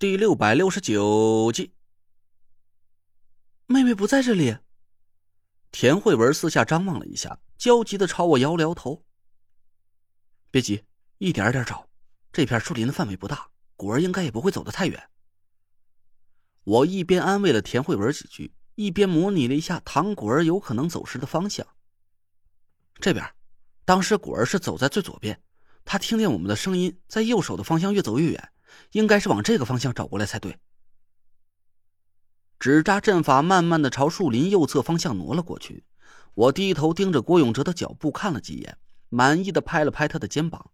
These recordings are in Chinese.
第六百六十九集，妹妹不在这里。田慧文四下张望了一下，焦急的朝我摇了摇头。别急，一点点找。这片树林的范围不大，果儿应该也不会走得太远。我一边安慰了田慧文几句，一边模拟了一下唐果儿有可能走失的方向。这边，当时果儿是走在最左边，他听见我们的声音，在右手的方向越走越远。应该是往这个方向找过来才对。纸扎阵法慢慢的朝树林右侧方向挪了过去，我低头盯着郭永哲的脚步看了几眼，满意的拍了拍他的肩膀。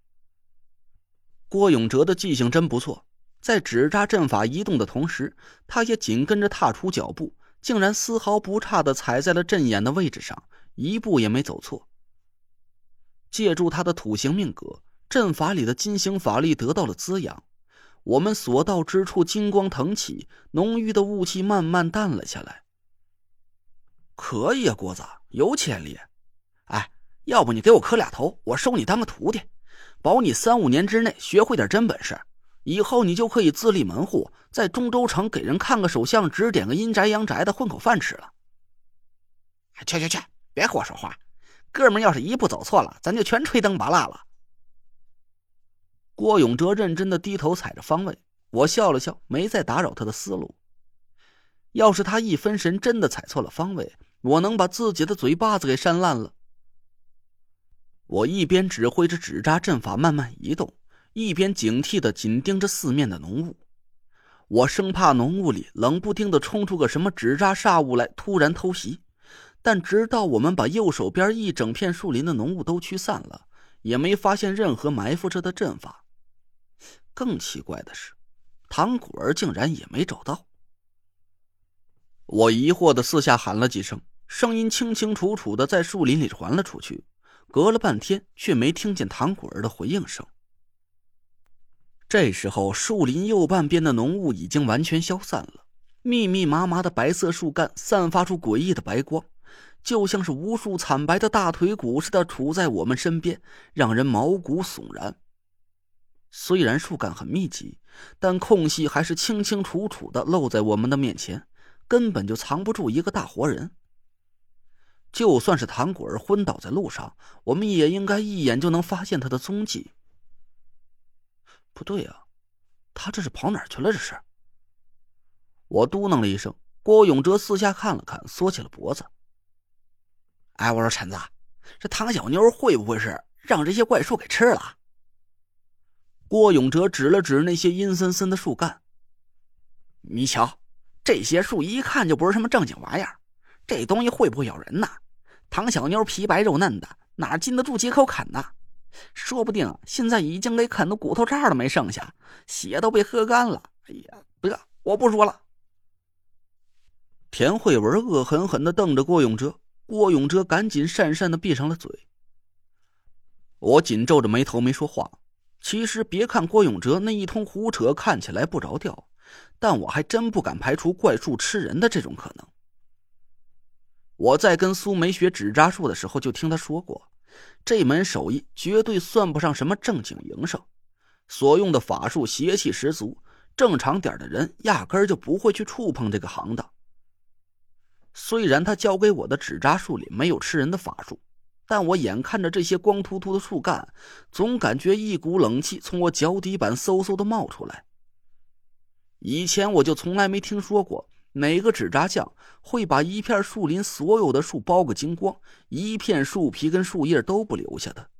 郭永哲的记性真不错，在纸扎阵法移动的同时，他也紧跟着踏出脚步，竟然丝毫不差的踩在了阵眼的位置上，一步也没走错。借助他的土行命格，阵法里的金星法力得到了滋养。我们所到之处，金光腾起，浓郁的雾气慢慢淡了下来。可以啊，郭子有潜力。哎，要不你给我磕俩头，我收你当个徒弟，保你三五年之内学会点真本事，以后你就可以自立门户，在中州城给人看个手相，指点个阴宅阳宅的，混口饭吃了。去去去，别和我说话，哥们要是一步走错了，咱就全吹灯拔蜡了。郭永哲认真的低头踩着方位，我笑了笑，没再打扰他的思路。要是他一分神真的踩错了方位，我能把自己的嘴巴子给扇烂了。我一边指挥着纸扎阵法慢慢移动，一边警惕的紧盯着四面的浓雾。我生怕浓雾里冷不丁的冲出个什么纸扎煞物来突然偷袭。但直到我们把右手边一整片树林的浓雾都驱散了，也没发现任何埋伏着的阵法。更奇怪的是，唐果儿竟然也没找到。我疑惑的四下喊了几声，声音清清楚楚的在树林里传了出去，隔了半天却没听见唐果儿的回应声。这时候，树林右半边的浓雾已经完全消散了，密密麻麻的白色树干散发出诡异的白光，就像是无数惨白的大腿骨似的杵在我们身边，让人毛骨悚然。虽然树干很密集，但空隙还是清清楚楚的露在我们的面前，根本就藏不住一个大活人。就算是唐果儿昏倒在路上，我们也应该一眼就能发现他的踪迹。不对啊，他这是跑哪儿去了？这是。我嘟囔了一声。郭永哲四下看了看，缩起了脖子。哎，我说陈子，这唐小妞会不会是让这些怪树给吃了？郭永哲指了指那些阴森森的树干，你瞧，这些树一看就不是什么正经玩意儿，这东西会不会咬人呢？唐小妞皮白肉嫩的，哪经得住几口啃呢？说不定现在已经给啃的骨头渣都没剩下，血都被喝干了。哎呀，得，我不说了。田慧文恶狠狠的瞪着郭永哲，郭永哲赶紧讪讪的闭上了嘴。我紧皱着眉头没说话。其实，别看郭永哲那一通胡扯看起来不着调，但我还真不敢排除怪树吃人的这种可能。我在跟苏梅学纸扎术的时候，就听他说过，这门手艺绝对算不上什么正经营生，所用的法术邪气十足，正常点的人压根儿就不会去触碰这个行当。虽然他教给我的纸扎术里没有吃人的法术。但我眼看着这些光秃秃的树干，总感觉一股冷气从我脚底板嗖嗖的冒出来。以前我就从来没听说过哪个纸扎匠会把一片树林所有的树剥个精光，一片树皮跟树叶都不留下的。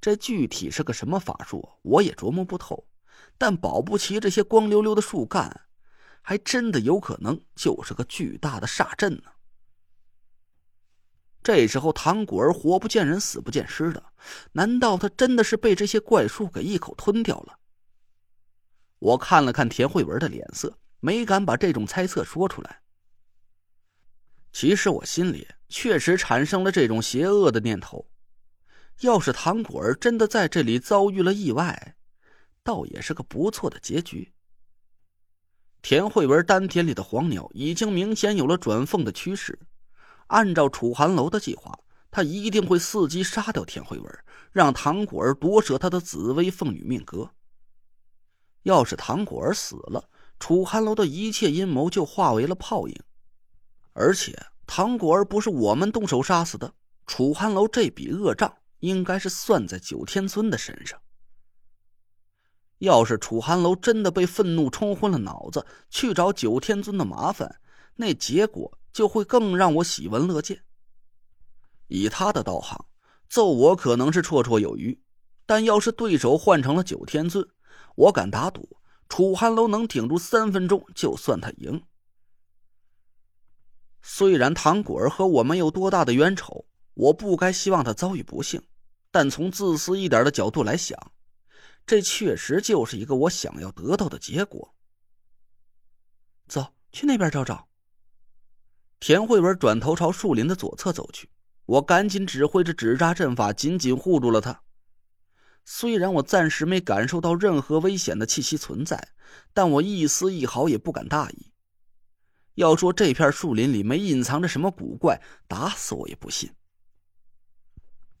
这具体是个什么法术，我也琢磨不透。但保不齐这些光溜溜的树干，还真的有可能就是个巨大的煞阵呢。这时候，唐果儿活不见人，死不见尸的，难道他真的是被这些怪树给一口吞掉了？我看了看田慧文的脸色，没敢把这种猜测说出来。其实我心里确实产生了这种邪恶的念头：要是唐果儿真的在这里遭遇了意外，倒也是个不错的结局。田慧文丹田里的黄鸟已经明显有了转凤的趋势。按照楚寒楼的计划，他一定会伺机杀掉田慧文，让唐果儿夺舍他的紫薇凤女命格。要是唐果儿死了，楚寒楼的一切阴谋就化为了泡影。而且唐果儿不是我们动手杀死的，楚寒楼这笔恶账应该是算在九天尊的身上。要是楚寒楼真的被愤怒冲昏了脑子，去找九天尊的麻烦，那结果就会更让我喜闻乐见。以他的道行，揍我可能是绰绰有余，但要是对手换成了九天尊，我敢打赌，楚寒楼能顶住三分钟，就算他赢。虽然唐果儿和我没有多大的冤仇，我不该希望他遭遇不幸，但从自私一点的角度来想。这确实就是一个我想要得到的结果。走去那边找找。田慧文转头朝树林的左侧走去，我赶紧指挥着纸扎阵法，紧紧护住了他。虽然我暂时没感受到任何危险的气息存在，但我一丝一毫也不敢大意。要说这片树林里没隐藏着什么古怪，打死我也不信。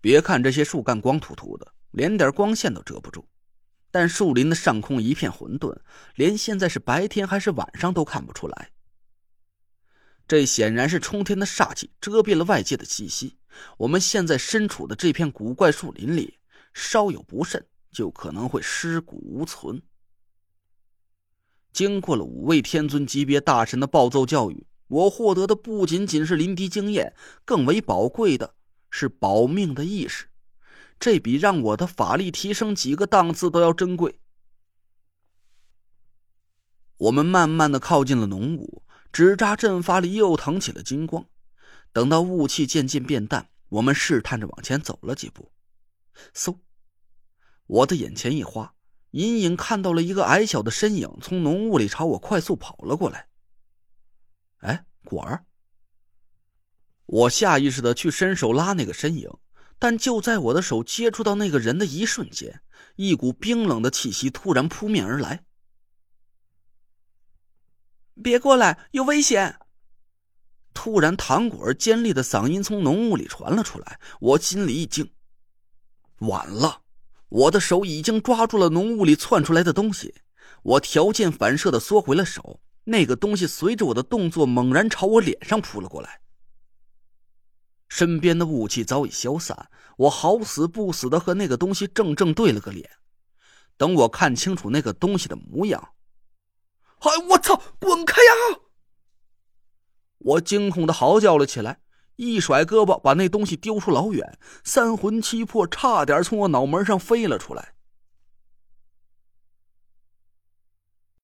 别看这些树干光秃秃的，连点光线都遮不住。但树林的上空一片混沌，连现在是白天还是晚上都看不出来。这显然是冲天的煞气遮蔽了外界的气息。我们现在身处的这片古怪树林里，稍有不慎就可能会尸骨无存。经过了五位天尊级别大神的暴揍教育，我获得的不仅仅是临敌经验，更为宝贵的是保命的意识。这比让我的法力提升几个档次都要珍贵。我们慢慢的靠近了浓雾，纸扎阵法里又腾起了金光。等到雾气渐渐变淡，我们试探着往前走了几步，嗖！我的眼前一花，隐隐看到了一个矮小的身影从浓雾里朝我快速跑了过来。哎，果儿！我下意识的去伸手拉那个身影。但就在我的手接触到那个人的一瞬间，一股冰冷的气息突然扑面而来。别过来，有危险！突然，唐果儿尖利的嗓音从浓雾里传了出来，我心里一惊，晚了！我的手已经抓住了浓雾里窜出来的东西，我条件反射的缩回了手，那个东西随着我的动作猛然朝我脸上扑了过来。身边的雾气早已消散，我好死不死的和那个东西正正对了个脸。等我看清楚那个东西的模样，哎，我操！滚开呀！我惊恐的嚎叫了起来，一甩胳膊把那东西丢出老远，三魂七魄差点从我脑门上飞了出来。